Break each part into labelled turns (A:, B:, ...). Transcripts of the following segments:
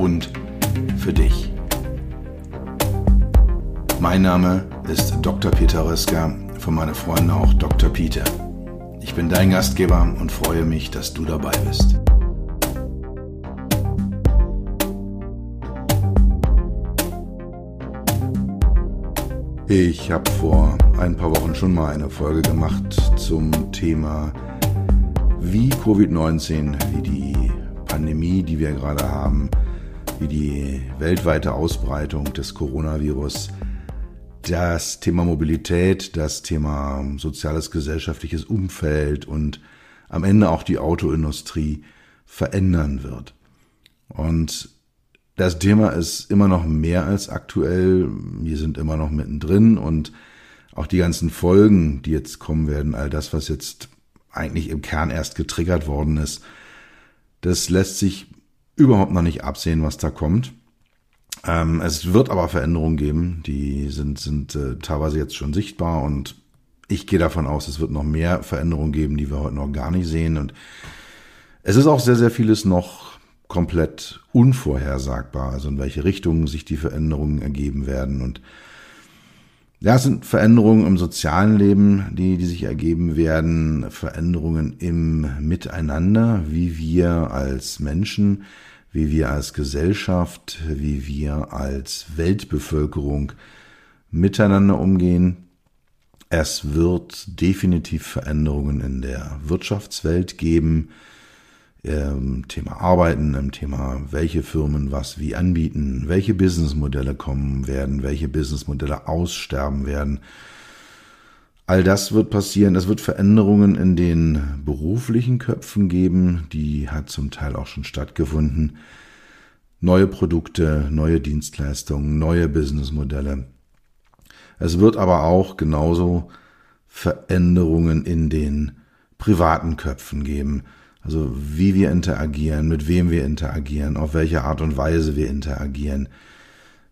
A: und für dich. Mein Name ist Dr. Peter Röska, von meinen Freunden auch Dr. Peter. Ich bin dein Gastgeber und freue mich, dass du dabei bist. Ich habe vor ein paar Wochen schon mal eine Folge gemacht zum Thema, wie Covid-19, wie die Pandemie, die wir gerade haben, wie die weltweite Ausbreitung des Coronavirus das Thema Mobilität, das Thema soziales gesellschaftliches Umfeld und am Ende auch die Autoindustrie verändern wird. Und das Thema ist immer noch mehr als aktuell. Wir sind immer noch mittendrin und auch die ganzen Folgen, die jetzt kommen werden, all das, was jetzt eigentlich im Kern erst getriggert worden ist, das lässt sich überhaupt noch nicht absehen, was da kommt. Ähm, es wird aber Veränderungen geben, die sind, sind äh, teilweise jetzt schon sichtbar und ich gehe davon aus, es wird noch mehr Veränderungen geben, die wir heute noch gar nicht sehen. Und es ist auch sehr, sehr vieles noch komplett unvorhersagbar, also in welche Richtung sich die Veränderungen ergeben werden. Und ja, es sind Veränderungen im sozialen Leben, die, die sich ergeben werden, Veränderungen im Miteinander, wie wir als Menschen, wie wir als Gesellschaft, wie wir als Weltbevölkerung miteinander umgehen. Es wird definitiv Veränderungen in der Wirtschaftswelt geben, im Thema Arbeiten, im Thema, welche Firmen was wie anbieten, welche Businessmodelle kommen werden, welche Businessmodelle aussterben werden. All das wird passieren. Es wird Veränderungen in den beruflichen Köpfen geben, die hat zum Teil auch schon stattgefunden. Neue Produkte, neue Dienstleistungen, neue Businessmodelle. Es wird aber auch genauso Veränderungen in den privaten Köpfen geben also wie wir interagieren, mit wem wir interagieren, auf welche Art und Weise wir interagieren,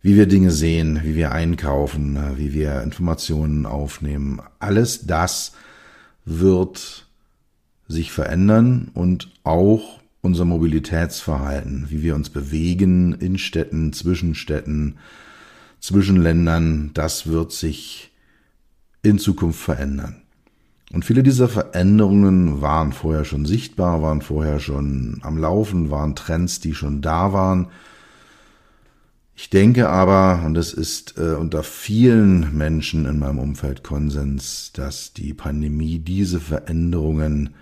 A: wie wir Dinge sehen, wie wir einkaufen, wie wir Informationen aufnehmen. Alles das wird sich verändern und auch unser Mobilitätsverhalten, wie wir uns bewegen in Städten, zwischen Städten, zwischen Ländern, das wird sich in Zukunft verändern. Und viele dieser Veränderungen waren vorher schon sichtbar, waren vorher schon am Laufen, waren Trends, die schon da waren. Ich denke aber, und es ist äh, unter vielen Menschen in meinem Umfeld Konsens, dass die Pandemie diese Veränderungen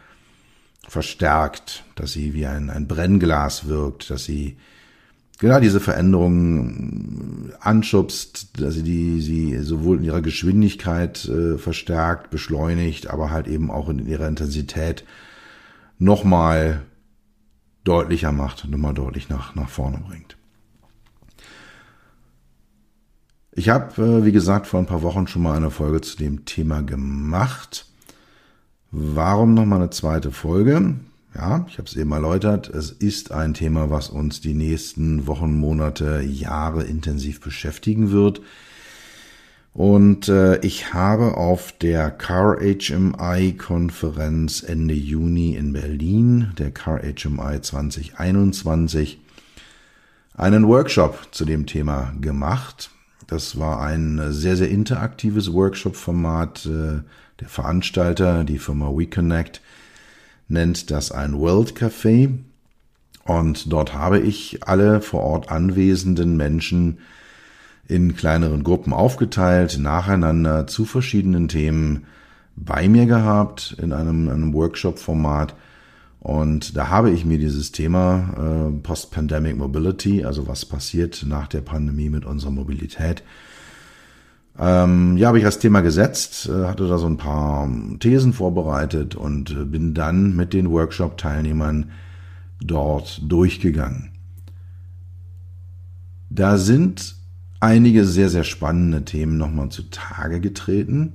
A: verstärkt, dass sie wie ein, ein Brennglas wirkt, dass sie genau diese Veränderungen anschubst, dass sie die sie sowohl in ihrer Geschwindigkeit äh, verstärkt, beschleunigt, aber halt eben auch in ihrer Intensität nochmal deutlicher macht, nochmal deutlich nach, nach vorne bringt. Ich habe, äh, wie gesagt, vor ein paar Wochen schon mal eine Folge zu dem Thema gemacht. Warum nochmal eine zweite Folge? Ja, ich habe es eben erläutert. Es ist ein Thema, was uns die nächsten Wochen, Monate, Jahre intensiv beschäftigen wird. Und äh, ich habe auf der Car HMI Konferenz Ende Juni in Berlin, der Car HMI 2021, einen Workshop zu dem Thema gemacht. Das war ein sehr, sehr interaktives Workshop-Format. Äh, der Veranstalter, die Firma WeConnect, nennt das ein World Café. Und dort habe ich alle vor Ort anwesenden Menschen in kleineren Gruppen aufgeteilt, nacheinander zu verschiedenen Themen bei mir gehabt in einem, einem Workshop-Format. Und da habe ich mir dieses Thema äh, Post-Pandemic Mobility, also was passiert nach der Pandemie mit unserer Mobilität, ähm, ja, habe ich das Thema gesetzt, äh, hatte da so ein paar Thesen vorbereitet und äh, bin dann mit den Workshop-Teilnehmern dort durchgegangen. Da sind einige sehr, sehr spannende Themen nochmal zutage getreten.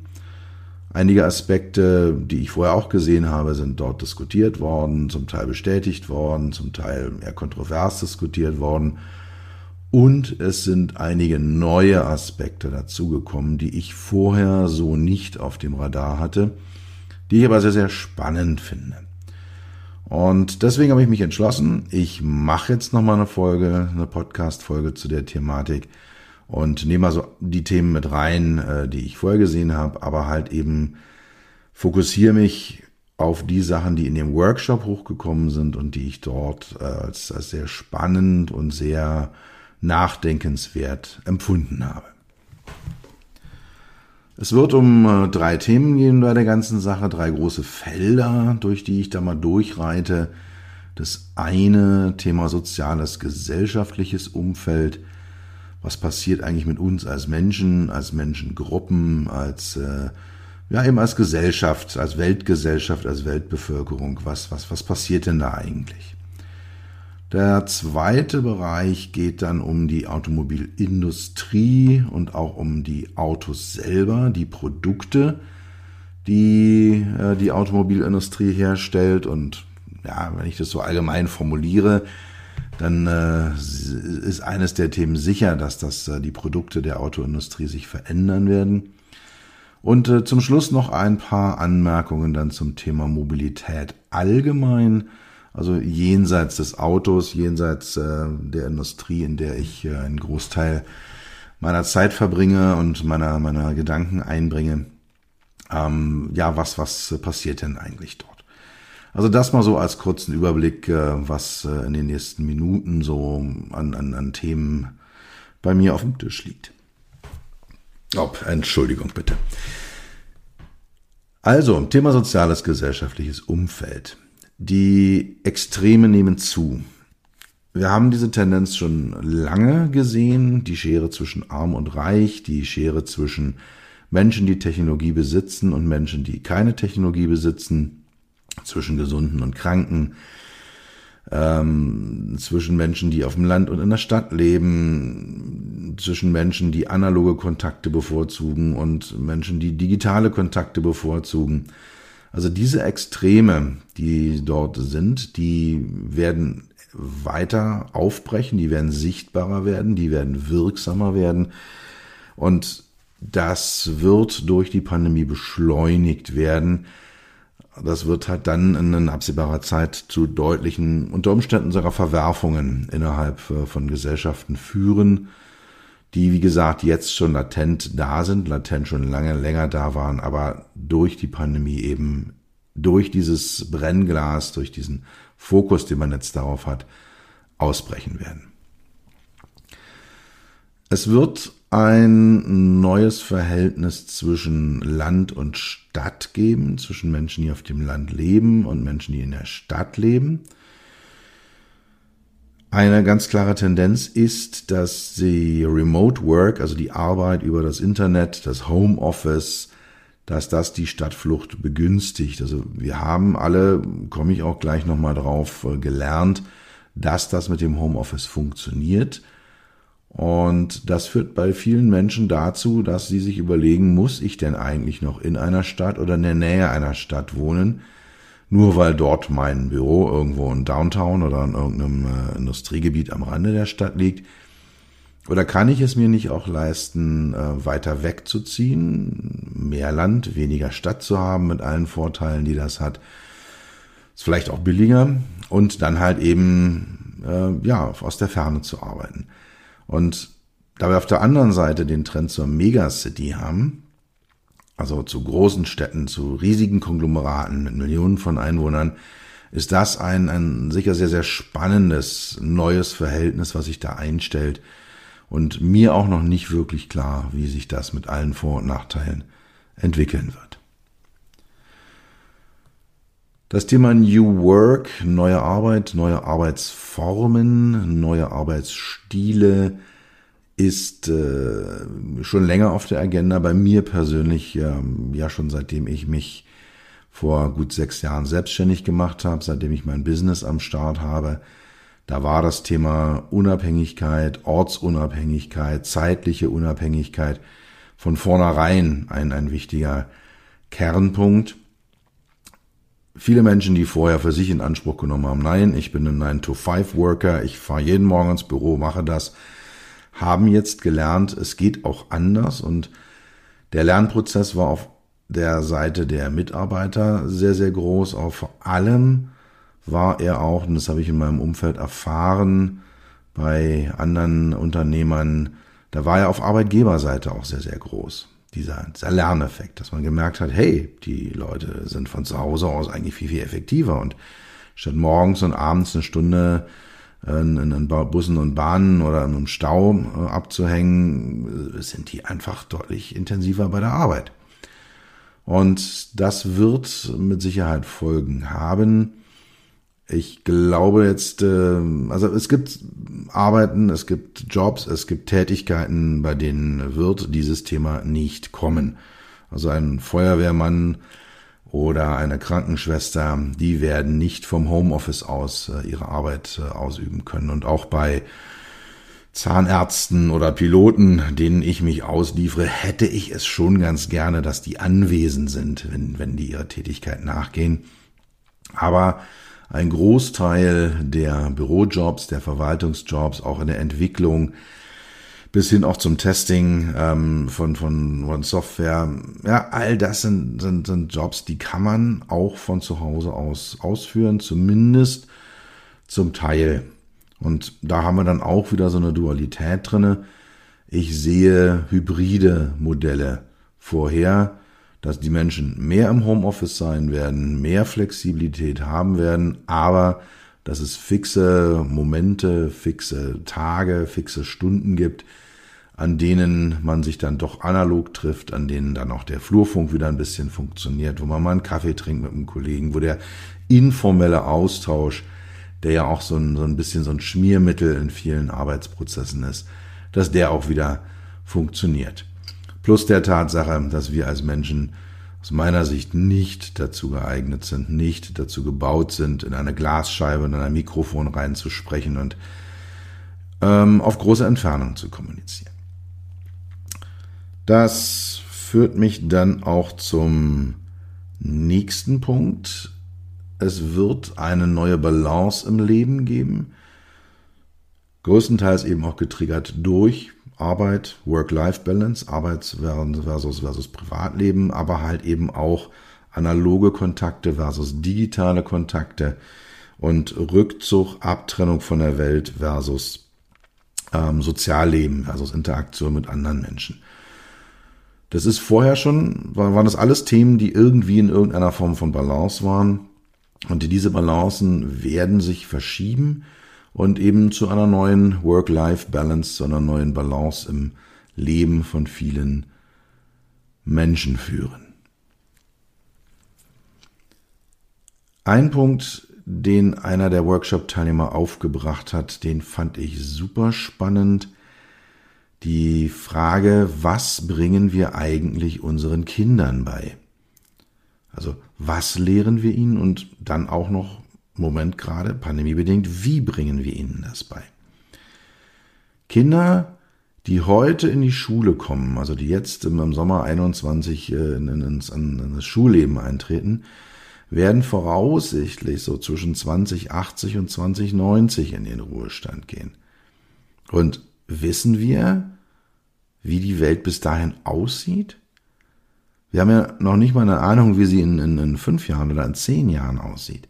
A: Einige Aspekte, die ich vorher auch gesehen habe, sind dort diskutiert worden, zum Teil bestätigt worden, zum Teil eher kontrovers diskutiert worden. Und es sind einige neue Aspekte dazugekommen, die ich vorher so nicht auf dem Radar hatte, die ich aber sehr, sehr spannend finde. Und deswegen habe ich mich entschlossen, ich mache jetzt nochmal eine Folge, eine Podcast-Folge zu der Thematik und nehme also die Themen mit rein, äh, die ich vorher gesehen habe, aber halt eben fokussiere mich auf die Sachen, die in dem Workshop hochgekommen sind und die ich dort äh, als, als sehr spannend und sehr nachdenkenswert empfunden habe. Es wird um äh, drei Themen gehen bei der ganzen Sache, drei große Felder, durch die ich da mal durchreite. Das eine Thema soziales, gesellschaftliches Umfeld, was passiert eigentlich mit uns als Menschen, als Menschengruppen, als äh, ja eben als Gesellschaft, als Weltgesellschaft, als Weltbevölkerung. Was was was passiert denn da eigentlich? Der zweite Bereich geht dann um die Automobilindustrie und auch um die Autos selber, die Produkte, die äh, die Automobilindustrie herstellt. Und ja, wenn ich das so allgemein formuliere, dann äh, ist eines der Themen sicher, dass das äh, die Produkte der Autoindustrie sich verändern werden. Und äh, zum Schluss noch ein paar Anmerkungen dann zum Thema Mobilität allgemein, also jenseits des Autos, jenseits äh, der Industrie, in der ich äh, einen Großteil meiner Zeit verbringe und meiner meiner Gedanken einbringe. Ähm, ja, was was passiert denn eigentlich dort? Also das mal so als kurzen Überblick, äh, was äh, in den nächsten Minuten so an, an, an Themen bei mir auf dem Tisch liegt. Oh, Entschuldigung bitte. Also, Thema soziales gesellschaftliches Umfeld. Die Extreme nehmen zu. Wir haben diese Tendenz schon lange gesehen, die Schere zwischen arm und reich, die Schere zwischen Menschen, die Technologie besitzen und Menschen, die keine Technologie besitzen zwischen Gesunden und Kranken, ähm, zwischen Menschen, die auf dem Land und in der Stadt leben, zwischen Menschen, die analoge Kontakte bevorzugen und Menschen, die digitale Kontakte bevorzugen. Also diese Extreme, die dort sind, die werden weiter aufbrechen, die werden sichtbarer werden, die werden wirksamer werden. Und das wird durch die Pandemie beschleunigt werden, das wird halt dann in absehbarer Zeit zu deutlichen, unter Umständen sogar Verwerfungen innerhalb äh, von Gesellschaften führen, die, wie gesagt, jetzt schon latent da sind, latent schon lange länger da waren, aber durch die Pandemie eben, durch dieses Brennglas, durch diesen Fokus, den man jetzt darauf hat, ausbrechen werden. Es wird ein neues Verhältnis zwischen Land und Stadt geben, zwischen Menschen, die auf dem Land leben und Menschen, die in der Stadt leben. Eine ganz klare Tendenz ist, dass die Remote Work, also die Arbeit über das Internet, das Homeoffice, dass das die Stadtflucht begünstigt. Also wir haben alle, komme ich auch gleich nochmal drauf, äh, gelernt, dass das mit dem Homeoffice funktioniert und das führt bei vielen Menschen dazu, dass sie sich überlegen, muss ich denn eigentlich noch in einer Stadt oder in der Nähe einer Stadt wohnen? Nur weil dort mein Büro irgendwo in Downtown oder in irgendeinem äh, Industriegebiet am Rande der Stadt liegt. Oder kann ich es mir nicht auch leisten, äh, weiter wegzuziehen, mehr Land, weniger Stadt zu haben mit allen Vorteilen, die das hat? Ist vielleicht auch billiger und dann halt eben äh, ja aus der Ferne zu arbeiten. Und da wir auf der anderen Seite den Trend zur Megacity haben, also zu großen Städten, zu riesigen Konglomeraten mit Millionen von Einwohnern, ist das ein, ein sicher sehr, sehr spannendes neues Verhältnis, was sich da einstellt. Und mir auch noch nicht wirklich klar, wie sich das mit allen Vor- und Nachteilen entwickeln wird. Das Thema New Work, neue Arbeit, neue Arbeitsformen, neue Arbeitsstile ist äh, schon länger auf der Agenda. Bei mir persönlich äh, ja schon seitdem ich mich vor gut sechs Jahren selbstständig gemacht habe, seitdem ich mein Business am Start habe. Da war das Thema Unabhängigkeit, Ortsunabhängigkeit, zeitliche Unabhängigkeit von vornherein ein, ein wichtiger Kernpunkt. Viele Menschen, die vorher für sich in Anspruch genommen haben, nein, ich bin ein 9-to-5-Worker, ich fahre jeden Morgen ins Büro, mache das, haben jetzt gelernt, es geht auch anders und der Lernprozess war auf der Seite der Mitarbeiter sehr, sehr groß. Aber vor allem war er auch, und das habe ich in meinem Umfeld erfahren, bei anderen Unternehmern, da war er auf Arbeitgeberseite auch sehr, sehr groß. Dieser, dieser Lerneffekt, dass man gemerkt hat, hey, die Leute sind von zu Hause aus eigentlich viel, viel effektiver und statt morgens und abends eine Stunde in, in Bussen und Bahnen oder im Stau äh, abzuhängen, äh, sind die einfach deutlich intensiver bei der Arbeit. Und das wird mit Sicherheit Folgen haben. Ich glaube jetzt, äh, also es gibt Arbeiten, es gibt Jobs, es gibt Tätigkeiten, bei denen wird dieses Thema nicht kommen. Also ein Feuerwehrmann oder eine Krankenschwester, die werden nicht vom Homeoffice aus äh, ihre Arbeit äh, ausüben können. Und auch bei Zahnärzten oder Piloten, denen ich mich ausliefere, hätte ich es schon ganz gerne, dass die anwesend sind, wenn, wenn die ihrer Tätigkeit nachgehen. Aber ein Großteil der Bürojobs, der Verwaltungsjobs, auch in der Entwicklung, bis hin auch zum Testing ähm, von, von, von Software. Ja, all das sind, sind, sind Jobs, die kann man auch von zu Hause aus ausführen, zumindest zum Teil. Und da haben wir dann auch wieder so eine Dualität drinne. Ich sehe hybride Modelle vorher, dass die Menschen mehr im Homeoffice sein werden, mehr Flexibilität haben werden, aber dass es fixe Momente, fixe Tage, fixe Stunden gibt, an denen man sich dann doch analog trifft, an denen dann auch der Flurfunk wieder ein bisschen funktioniert, wo man mal einen Kaffee trinkt mit einem Kollegen, wo der informelle Austausch, der ja auch so ein, so ein bisschen so ein Schmiermittel in vielen Arbeitsprozessen ist, dass der auch wieder funktioniert. Plus der Tatsache, dass wir als Menschen aus meiner Sicht nicht dazu geeignet sind, nicht dazu gebaut sind, in eine Glasscheibe und in ein Mikrofon reinzusprechen und ähm, auf große Entfernung zu kommunizieren. Das führt mich dann auch zum nächsten Punkt. Es wird eine neue Balance im Leben geben, größtenteils eben auch getriggert durch Arbeit, Work-Life-Balance, Arbeits versus, versus Privatleben, aber halt eben auch analoge Kontakte versus digitale Kontakte und Rückzug, Abtrennung von der Welt versus ähm, Sozialleben, versus Interaktion mit anderen Menschen. Das ist vorher schon, waren das alles Themen, die irgendwie in irgendeiner Form von Balance waren. Und diese Balancen werden sich verschieben und eben zu einer neuen Work-Life-Balance, zu einer neuen Balance im Leben von vielen Menschen führen. Ein Punkt, den einer der Workshop-Teilnehmer aufgebracht hat, den fand ich super spannend die Frage, was bringen wir eigentlich unseren Kindern bei? Also was lehren wir ihnen und dann auch noch, Moment gerade, pandemiebedingt, wie bringen wir ihnen das bei? Kinder, die heute in die Schule kommen, also die jetzt im Sommer 21 äh, in, in, in das Schulleben eintreten, werden voraussichtlich so zwischen 2080 und 2090 in den Ruhestand gehen. Und wissen wir, wie die Welt bis dahin aussieht? Wir haben ja noch nicht mal eine Ahnung, wie sie in, in, in fünf Jahren oder in zehn Jahren aussieht.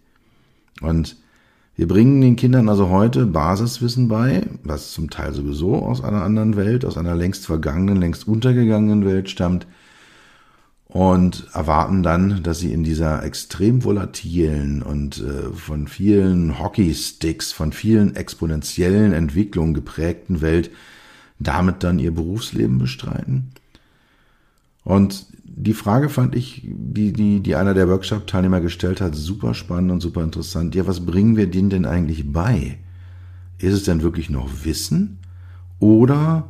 A: Und wir bringen den Kindern also heute Basiswissen bei, was zum Teil sowieso aus einer anderen Welt, aus einer längst vergangenen, längst untergegangenen Welt stammt und erwarten dann, dass sie in dieser extrem volatilen und äh, von vielen Hockeysticks, von vielen exponentiellen Entwicklungen geprägten Welt damit dann ihr Berufsleben bestreiten? Und die Frage fand ich, die, die, die einer der Workshop-Teilnehmer gestellt hat, super spannend und super interessant. Ja, was bringen wir denen denn eigentlich bei? Ist es denn wirklich noch Wissen? Oder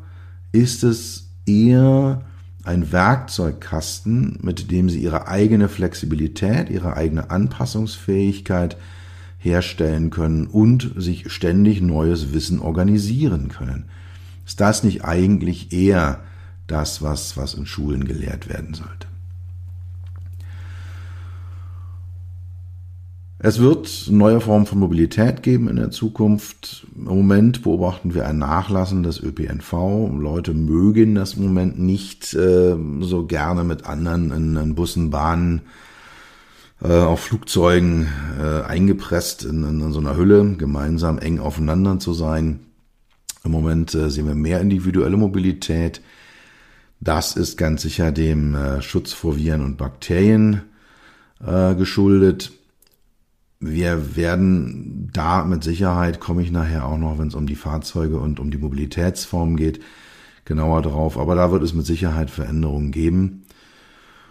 A: ist es eher ein Werkzeugkasten, mit dem sie ihre eigene Flexibilität, ihre eigene Anpassungsfähigkeit, herstellen können und sich ständig neues Wissen organisieren können. Ist das nicht eigentlich eher das, was, was in Schulen gelehrt werden sollte? Es wird neue Formen von Mobilität geben in der Zukunft. Im Moment beobachten wir ein Nachlassen des ÖPNV. Leute mögen das im Moment nicht äh, so gerne mit anderen in, in Bussen, Bahnen, äh, auf Flugzeugen äh, eingepresst in, in, so einer Hülle, gemeinsam eng aufeinander zu sein. Im Moment äh, sehen wir mehr individuelle Mobilität. Das ist ganz sicher dem äh, Schutz vor Viren und Bakterien äh, geschuldet wir werden da mit Sicherheit, komme ich nachher auch noch, wenn es um die Fahrzeuge und um die Mobilitätsform geht, genauer drauf. Aber da wird es mit Sicherheit Veränderungen geben.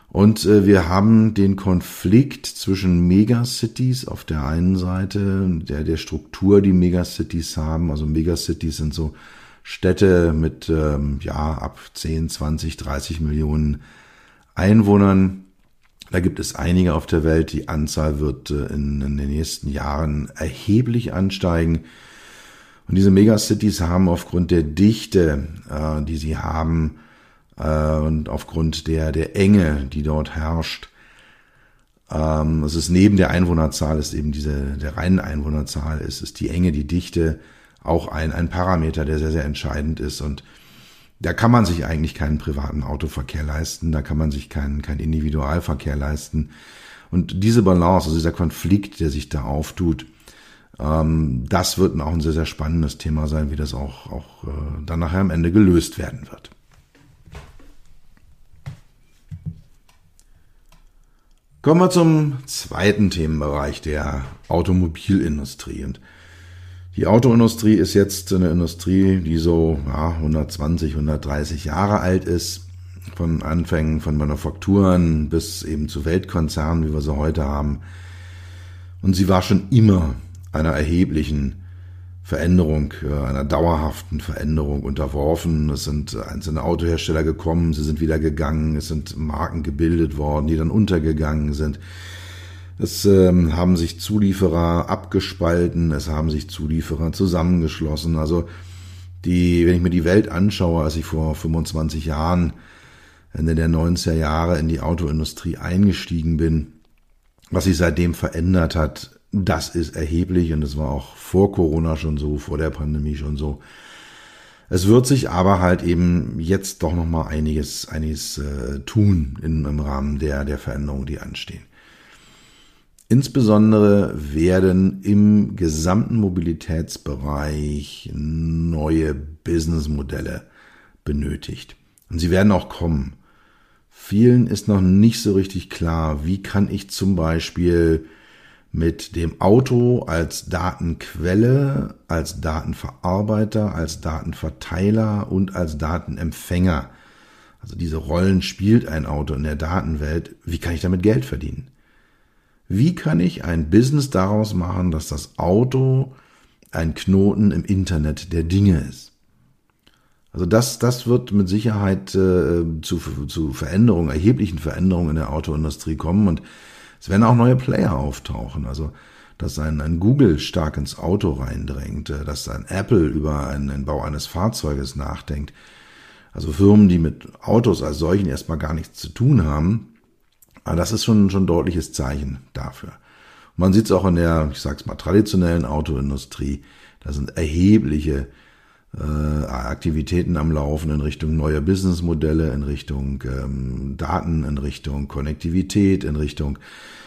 A: Und äh, wir haben den Konflikt zwischen Megacities auf der einen Seite, der, der Struktur, die Megacities haben. Also Megacities sind so Städte mit ähm, ja ab 10, 20, 30 Millionen Einwohnern da gibt es einige auf der Welt. Die Anzahl wird äh, in, in den nächsten Jahren erheblich ansteigen. Und diese Megacities haben aufgrund der Dichte, äh, die sie haben, äh, und aufgrund der, der Enge, die dort herrscht, ähm, es ist neben der Einwohnerzahl, ist eben diese, der reinen Einwohnerzahl, ist, ist die Enge, die Dichte auch ein, ein Parameter, der sehr, sehr entscheidend ist. Und da kann man sich eigentlich keinen privaten Autoverkehr leisten, da kann man sich keinen, keinen Individualverkehr leisten. Und diese Balance, also dieser Konflikt, der sich da auftut, ähm, das wird auch ein sehr, sehr spannendes Thema sein, wie das auch, auch äh, dann nachher am Ende gelöst werden wird. Kommen wir zum zweiten Themenbereich der Automobilindustrie. Und die Autoindustrie ist jetzt eine Industrie, die so ja, 120, 130 Jahre alt ist. Von Anfängen von Manufakturen bis eben zu Weltkonzernen, wie wir sie heute haben. Und sie war schon immer einer erheblichen Veränderung, einer dauerhaften Veränderung unterworfen. Es sind einzelne Autohersteller gekommen, sie sind wieder gegangen, es sind Marken gebildet worden, die dann untergegangen sind. Es ähm, haben sich Zulieferer abgespalten, es haben sich Zulieferer zusammengeschlossen. Also die, wenn ich mir die Welt anschaue, als ich vor 25 Jahren Ende der 90er Jahre in die Autoindustrie eingestiegen bin, was sich seitdem verändert hat, das ist erheblich und es war auch vor Corona schon so, vor der Pandemie schon so. Es wird sich aber halt eben jetzt doch noch mal einiges, einiges äh, tun in, im Rahmen der der Veränderungen, die anstehen. Insbesondere werden im gesamten Mobilitätsbereich neue Businessmodelle benötigt. Und sie werden auch kommen. Vielen ist noch nicht so richtig klar, wie kann ich zum Beispiel mit dem Auto als Datenquelle, als Datenverarbeiter, als Datenverteiler und als Datenempfänger, also diese Rollen spielt ein Auto in der Datenwelt, wie kann ich damit Geld verdienen? Wie kann ich ein Business daraus machen, dass das Auto ein Knoten im Internet der Dinge ist? Also das, das wird mit Sicherheit äh, zu, zu Veränderungen, erheblichen Veränderungen in der Autoindustrie kommen und es werden auch neue Player auftauchen. Also dass ein, ein Google stark ins Auto reindrängt, äh, dass ein Apple über einen, den Bau eines Fahrzeuges nachdenkt. Also Firmen, die mit Autos als solchen erstmal gar nichts zu tun haben, aber das ist schon, schon ein deutliches Zeichen dafür. man sieht es auch in der, ich sag's mal, traditionellen Autoindustrie. Da sind erhebliche äh, Aktivitäten am Laufen in Richtung neuer Businessmodelle, in Richtung ähm, Daten, in Richtung Konnektivität, in Richtung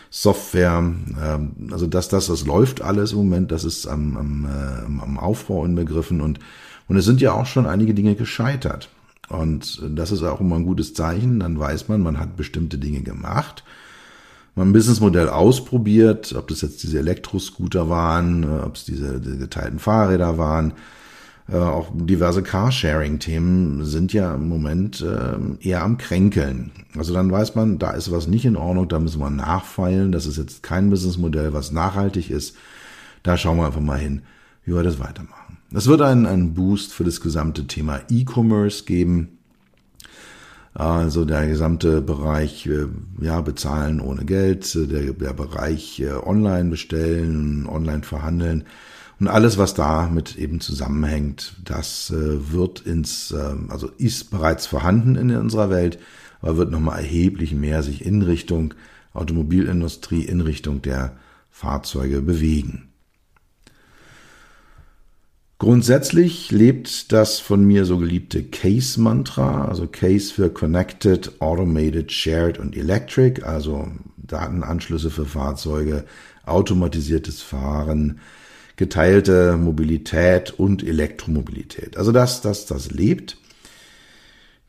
A: Software. Ähm, also das, das, das läuft alles im Moment, das ist am, am, äh, am Aufbau inbegriffen und, und es sind ja auch schon einige Dinge gescheitert. Und das ist auch immer ein gutes Zeichen. Dann weiß man, man hat bestimmte Dinge gemacht. Man ein Businessmodell ausprobiert, ob das jetzt diese Elektroscooter waren, äh, ob es diese, geteilten Fahrräder waren. Äh, auch diverse Carsharing-Themen sind ja im Moment äh, eher am Kränkeln. Also dann weiß man, da ist was nicht in Ordnung, da müssen wir nachfeilen. Das ist jetzt kein Businessmodell, was nachhaltig ist. Da schauen wir einfach mal hin, wie wir das weitermachen. Es wird einen, einen Boost für das gesamte Thema E-Commerce geben. Also der gesamte Bereich, äh, ja, bezahlen ohne Geld, äh, der, der Bereich äh, online bestellen, online verhandeln und alles, was damit eben zusammenhängt, das wird ins, also ist bereits vorhanden in unserer Welt, aber wird nochmal erheblich mehr sich in Richtung Automobilindustrie, in Richtung der Fahrzeuge bewegen. Grundsätzlich lebt das von mir so geliebte Case-Mantra, also Case für Connected, Automated, Shared und Electric, also Datenanschlüsse für Fahrzeuge, automatisiertes Fahren, geteilte Mobilität und Elektromobilität. Also das, das, das lebt.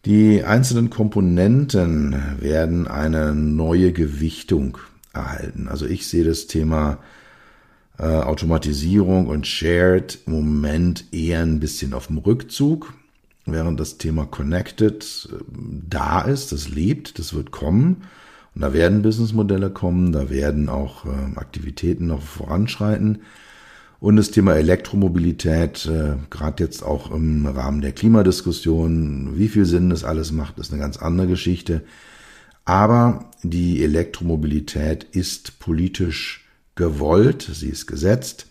A: Die einzelnen Komponenten werden eine neue Gewichtung erhalten. Also ich sehe das Thema äh, Automatisierung und Shared im Moment eher ein bisschen auf dem Rückzug, während das Thema Connected äh, da ist, das lebt, das wird kommen. Und da werden Businessmodelle kommen, da werden auch äh, Aktivitäten noch voranschreiten. Und das Thema Elektromobilität, äh, gerade jetzt auch im Rahmen der Klimadiskussion, wie viel Sinn das alles macht, ist eine ganz andere Geschichte. Aber die Elektromobilität ist politisch gewollt, sie ist gesetzt.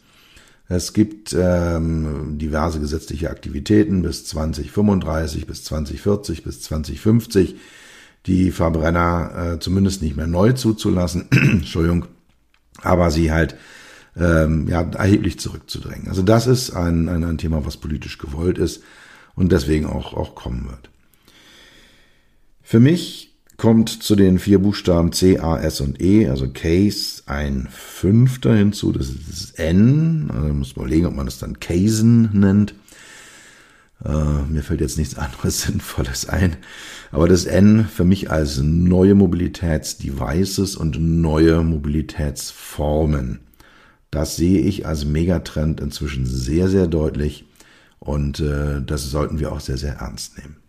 A: Es gibt ähm, diverse gesetzliche Aktivitäten bis 2035, bis 2040, bis 2050, die Verbrenner äh, zumindest nicht mehr neu zuzulassen, Entschuldigung, aber sie halt ähm, ja, erheblich zurückzudrängen. Also das ist ein, ein, ein Thema, was politisch gewollt ist und deswegen auch, auch kommen wird. Für mich kommt zu den vier Buchstaben C, A, S und E, also Case, ein fünfter hinzu, das ist N. Also muss man überlegen, ob man das dann Casen nennt. Äh, mir fällt jetzt nichts anderes Sinnvolles ein. Aber das N für mich als neue Mobilitätsdevices und neue Mobilitätsformen. Das sehe ich als Megatrend inzwischen sehr, sehr deutlich. Und äh, das sollten wir auch sehr, sehr ernst nehmen.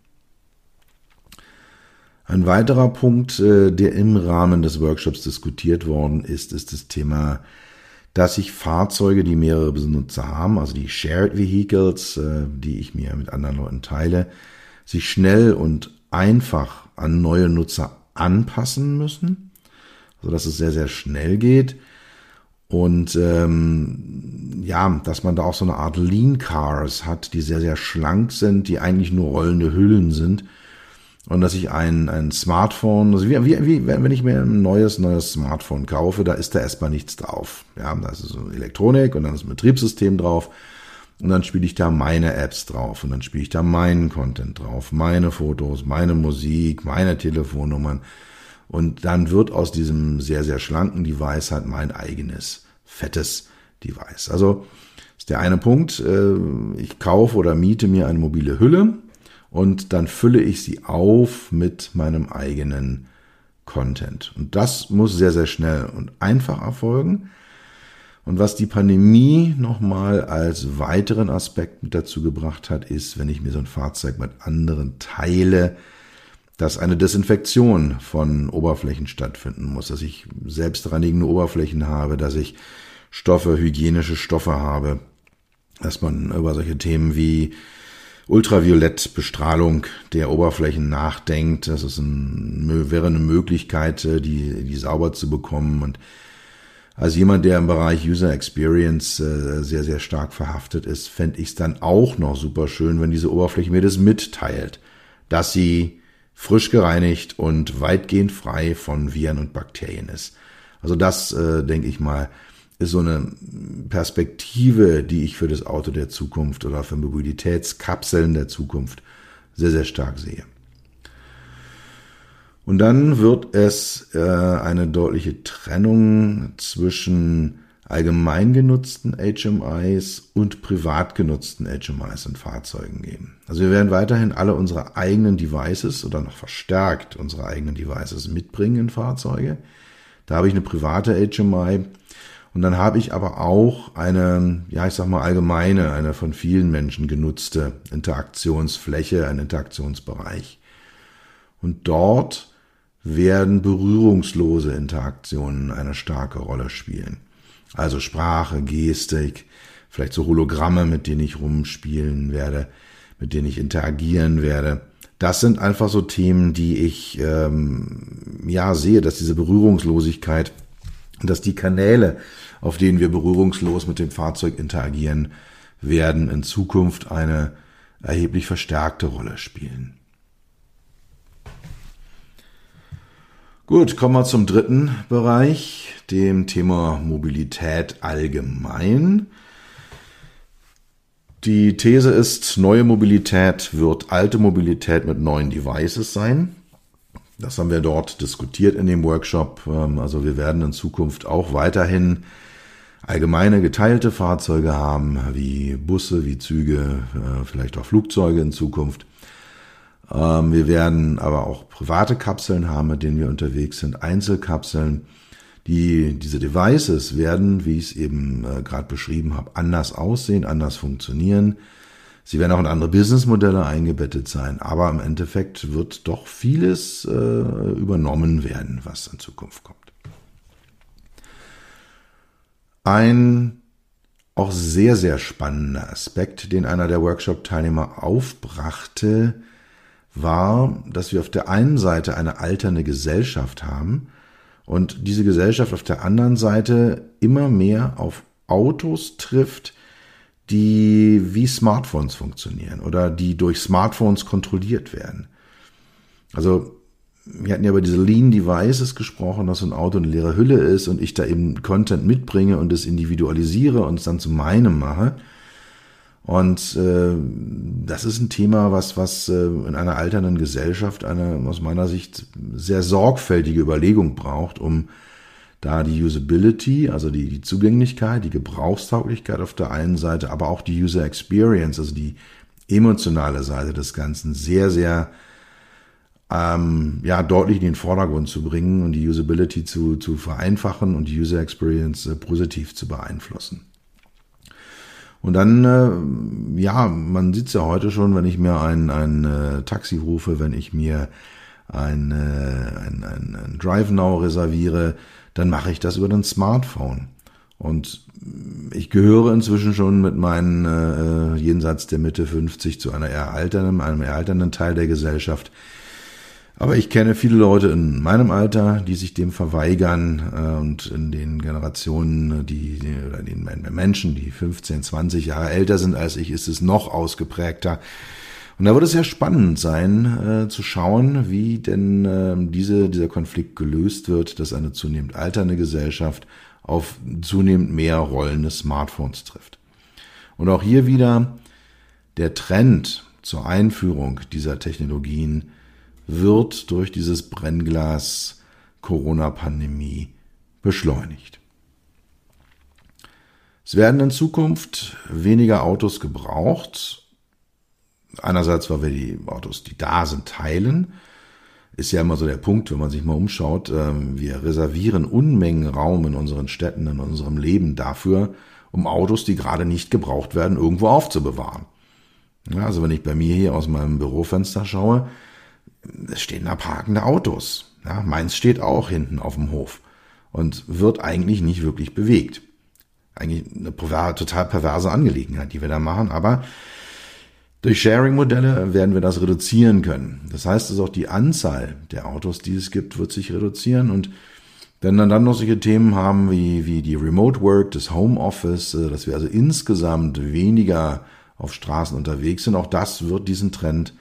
A: Ein weiterer Punkt, äh, der im Rahmen des Workshops diskutiert worden ist, ist das Thema, dass sich Fahrzeuge, die mehrere Benutzer haben, also die Shared Vehicles, äh, die ich mir mit anderen Leuten teile, sich schnell und einfach an neue Nutzer anpassen müssen, so dass es sehr, sehr schnell geht. Und ähm, ja, dass man da auch so eine Art Lean Cars hat, die sehr, sehr schlank sind, die eigentlich nur rollende Hüllen sind und dass ich ein, ein Smartphone, also wie, wie, wie, wenn ich mir ein neues, neues Smartphone kaufe, da ist da erstmal nichts drauf. Ja, da ist so Elektronik und dann ist ein Betriebssystem drauf und dann spiele ich da meine Apps drauf und dann spiele ich da meinen Content drauf, meine Fotos, meine Musik, meine Telefonnummern und dann wird aus diesem sehr, sehr schlanken Device halt mein eigenes, fettes Device. Also ist der eine Punkt, äh, ich kaufe oder miete mir eine mobile Hülle, und dann fülle ich sie auf mit meinem eigenen Content. Und das muss sehr, sehr schnell und einfach erfolgen. Und was die Pandemie nochmal als weiteren Aspekt mit dazu gebracht hat, ist, wenn ich mir so ein Fahrzeug mit anderen teile, dass eine Desinfektion von Oberflächen stattfinden muss, dass ich selbstreinigende Oberflächen habe, dass ich Stoffe, hygienische Stoffe habe, dass man über solche Themen wie Ultraviolettbestrahlung der Oberflächen nachdenkt. Das ist ein, wäre eine Möglichkeit, äh, die, die sauber zu bekommen. Und als jemand, der im Bereich User Experience äh, sehr, sehr stark verhaftet ist, fände ich es dann auch noch super schön, wenn diese Oberfläche mir das mitteilt, dass sie frisch gereinigt und weitgehend frei von Viren und Bakterien ist. Also das, äh, denke ich mal, so eine Perspektive, die ich für das Auto der Zukunft oder für Mobilitätskapseln der Zukunft sehr, sehr stark sehe. Und dann wird es äh, eine deutliche Trennung zwischen allgemein genutzten HMIs und privat genutzten HMIs in Fahrzeugen geben. Also wir werden weiterhin alle unsere eigenen Devices oder noch verstärkt unsere eigenen Devices mitbringen in Fahrzeuge. Da habe ich eine private HMI, und dann habe ich aber auch eine, ja, ich sag mal allgemeine, eine von vielen Menschen genutzte Interaktionsfläche, ein Interaktionsbereich. Und dort werden berührungslose Interaktionen eine starke Rolle spielen. Also Sprache, Gestik, vielleicht so Hologramme, mit denen ich rumspielen werde, mit denen ich interagieren werde. das sind einfach so Themen, die ich ähm, ja sehe, dass diese Berührungslosigkeit, dass die Kanäle, auf denen wir berührungslos mit dem Fahrzeug interagieren, werden in Zukunft eine erheblich verstärkte Rolle spielen. Gut, kommen wir zum dritten Bereich, dem Thema Mobilität allgemein. Die These ist, neue Mobilität wird alte Mobilität mit neuen Devices sein. Das haben wir dort diskutiert in dem Workshop. Ähm, also wir werden in Zukunft auch weiterhin allgemeine geteilte Fahrzeuge haben, wie Busse, wie Züge, äh, vielleicht auch Flugzeuge in Zukunft. Ähm, wir werden aber auch private Kapseln haben, mit denen wir unterwegs sind, Einzelkapseln. Die, diese Devices werden, wie ich es eben äh, gerade beschrieben habe, anders aussehen, anders funktionieren. Sie werden auch in andere Businessmodelle eingebettet sein, aber im Endeffekt wird doch vieles äh, übernommen werden, was in Zukunft kommt. Ein auch sehr, sehr spannender Aspekt, den einer der Workshop-Teilnehmer aufbrachte, war, dass wir auf der einen Seite eine alternde Gesellschaft haben und diese Gesellschaft auf der anderen Seite immer mehr auf Autos trifft, die wie Smartphones funktionieren oder die durch Smartphones kontrolliert werden. Also wir hatten ja über diese Lean Devices gesprochen, dass so ein Auto eine leere Hülle ist und ich da eben Content mitbringe und es individualisiere und es dann zu meinem mache. Und äh, das ist ein Thema, was, was äh, in einer alternden Gesellschaft eine aus meiner Sicht sehr sorgfältige Überlegung braucht, um da die Usability, also die, die Zugänglichkeit, die Gebrauchstauglichkeit auf der einen Seite, aber auch die User Experience, also die emotionale Seite des Ganzen sehr, sehr ähm, ja, deutlich in den Vordergrund zu bringen und die Usability zu, zu vereinfachen und die User Experience äh, positiv zu beeinflussen. Und dann, äh, ja, man sieht ja heute schon, wenn ich mir ein, ein äh, Taxi rufe, wenn ich mir ein, äh, ein, ein, ein Drive Now reserviere, dann mache ich das über den Smartphone. Und ich gehöre inzwischen schon mit meinen äh, jenseits der Mitte 50 zu einer eher alternden, einem eher alternden Teil der Gesellschaft, aber ich kenne viele Leute in meinem Alter, die sich dem verweigern äh, und in den Generationen, die, oder den Menschen, die 15, 20 Jahre älter sind als ich, ist es noch ausgeprägter. Und da wird es sehr spannend sein, äh, zu schauen, wie denn äh, diese, dieser Konflikt gelöst wird, dass eine zunehmend alternde Gesellschaft auf zunehmend mehr Rollen des Smartphones trifft. Und auch hier wieder der Trend zur Einführung dieser Technologien wird durch dieses Brennglas Corona-Pandemie beschleunigt. Es werden in Zukunft weniger Autos gebraucht. Einerseits, weil wir die Autos, die da sind, teilen. Ist ja immer so der Punkt, wenn man sich mal umschaut. Ähm, wir reservieren Unmengen Raum in unseren Städten, in unserem Leben dafür, um Autos, die gerade nicht gebraucht werden, irgendwo aufzubewahren. Also wenn ich bei mir hier aus meinem Bürofenster schaue, es stehen da parkende Autos. Ja, meins steht auch hinten auf dem Hof und wird eigentlich nicht wirklich bewegt. Eigentlich eine total perverse Angelegenheit, die wir da machen, aber durch Sharing-Modelle werden wir das reduzieren können. Das heißt, dass auch die Anzahl der Autos, die es gibt, wird sich reduzieren und wenn dann noch solche Themen haben wie, wie die Remote Work, das Homeoffice, äh, dass wir also insgesamt weniger auf Straßen unterwegs sind, auch das wird diesen Trend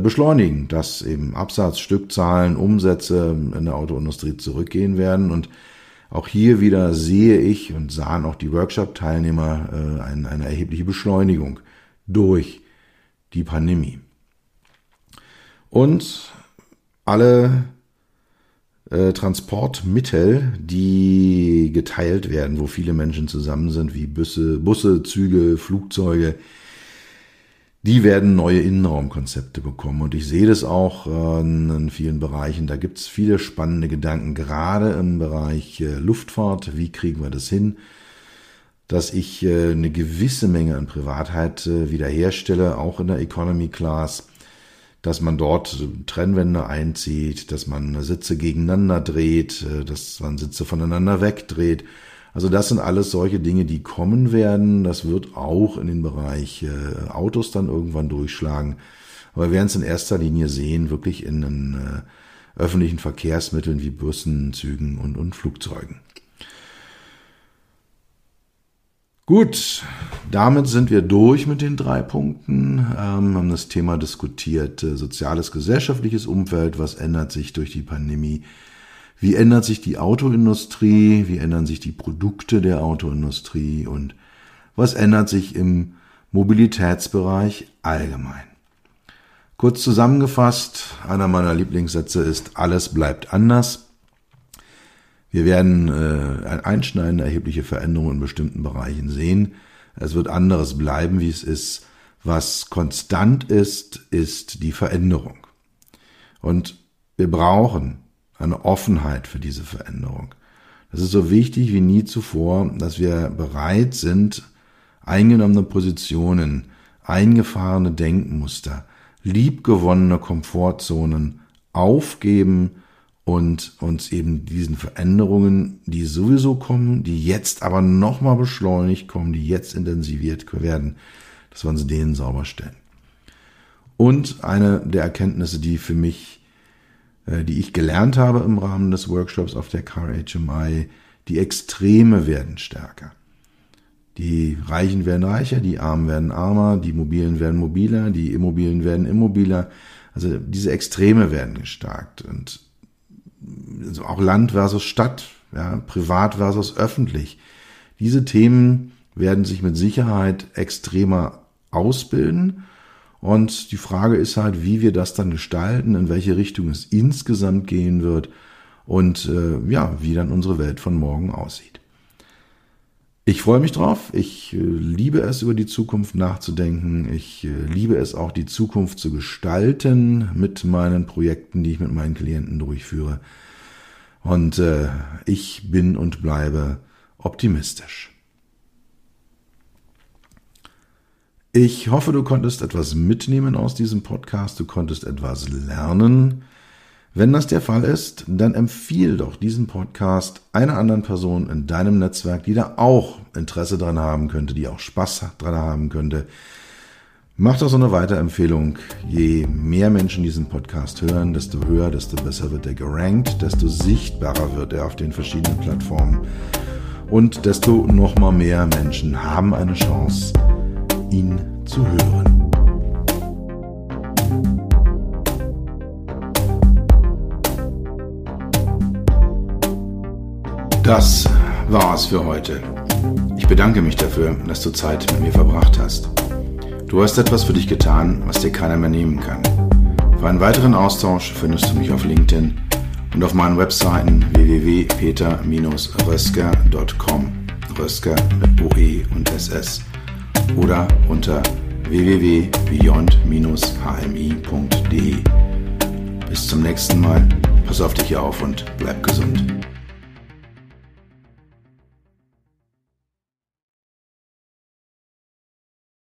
A: beschleunigen, dass eben Absatz, Stückzahlen, Umsätze in der Autoindustrie zurückgehen werden. Und auch hier wieder sehe ich und sahen auch die Workshop-Teilnehmer äh, eine, eine erhebliche Beschleunigung durch die Pandemie. Und alle äh, Transportmittel, die geteilt werden, wo viele Menschen zusammen sind, wie Busse, Busse, Züge, Flugzeuge, die werden neue Innenraumkonzepte bekommen. Und ich sehe das auch äh, in vielen Bereichen. Da gibt es viele spannende Gedanken, gerade im Bereich äh, Luftfahrt. Wie kriegen wir das hin? Dass ich äh, eine gewisse Menge an Privatheit wiederherstelle, auch in der Economy Class, dass man dort Trennwände einzieht, dass man Sitze gegeneinander dreht, dass man Sitze voneinander wegdreht also das sind alles solche Dinge, die kommen werden. Das wird auch in den Bereich äh, Autos dann irgendwann durchschlagen. Aber wir werden es in erster Linie sehen, wirklich in den äh, öffentlichen Verkehrsmitteln wie Bussen, Zügen und, und Flugzeugen. Gut, damit sind wir durch mit den drei Punkten, ähm, haben das Thema diskutiert, äh, soziales, gesellschaftliches Umfeld, was ändert sich durch die Pandemie, wie ändert sich die Autoindustrie, wie ändern sich die Produkte der Autoindustrie und was ändert sich im Mobilitätsbereich allgemein. Kurz zusammengefasst, einer meiner Lieblingssätze ist, alles bleibt anders. Wir werden äh, einschneidende erhebliche Veränderungen in bestimmten Bereichen sehen. Es wird anderes bleiben, wie es ist. Was konstant ist, ist die Veränderung. Und wir brauchen eine Offenheit für diese Veränderung. Das ist so wichtig wie nie zuvor, dass wir bereit sind, eingenommene Positionen, eingefahrene Denkmuster, liebgewonnene Komfortzonen aufgeben und uns eben diesen Veränderungen, die sowieso kommen, die jetzt aber nochmal beschleunigt kommen, die jetzt intensiviert werden, dass wir uns denen sauber stellen. Und eine der Erkenntnisse, die für mich, die ich gelernt habe im Rahmen des Workshops auf der Car HMI, die Extreme werden stärker. Die Reichen werden reicher, die Armen werden armer, die Mobilen werden mobiler, die Immobilien werden immobiler. Also diese Extreme werden gestärkt. Und also auch Land versus Stadt, ja, privat versus öffentlich. Diese Themen werden sich mit Sicherheit extremer ausbilden. Und die Frage ist halt, wie wir das dann gestalten, in welche Richtung es insgesamt gehen wird und äh, ja, wie dann unsere Welt von morgen aussieht. Ich freue mich drauf. Ich äh, liebe es, über die Zukunft nachzudenken. Ich äh, liebe es auch, die Zukunft zu gestalten mit meinen Projekten, die ich mit meinen Klienten durchführe. Und äh, ich bin und bleibe optimistisch. Ich hoffe, du konntest etwas mitnehmen aus diesem Podcast, du konntest etwas lernen. Wenn das der Fall ist, dann empfiehl doch diesen Podcast einer anderen Person in deinem Netzwerk, die da auch Interesse dran haben könnte, die auch Spaß dran haben könnte. Mach doch so eine Weiterempfehlung. Je mehr Menschen diesen Podcast hören, desto höher, desto besser wird er gerankt, desto sichtbarer wird er auf den verschiedenen Plattformen und desto noch mal mehr Menschen haben eine Chance, ihn zu hören. Das war's für heute. Ich bedanke mich dafür, dass du Zeit mit mir verbracht hast. Du hast etwas für dich getan, was dir keiner mehr nehmen kann. Für einen weiteren Austausch findest du mich auf LinkedIn und auf meinen Webseiten www.peter-rösker.com Rösker mit OE und SS oder unter www.beyond-hmi.de. Bis zum nächsten Mal. Pass auf dich auf und bleib gesund.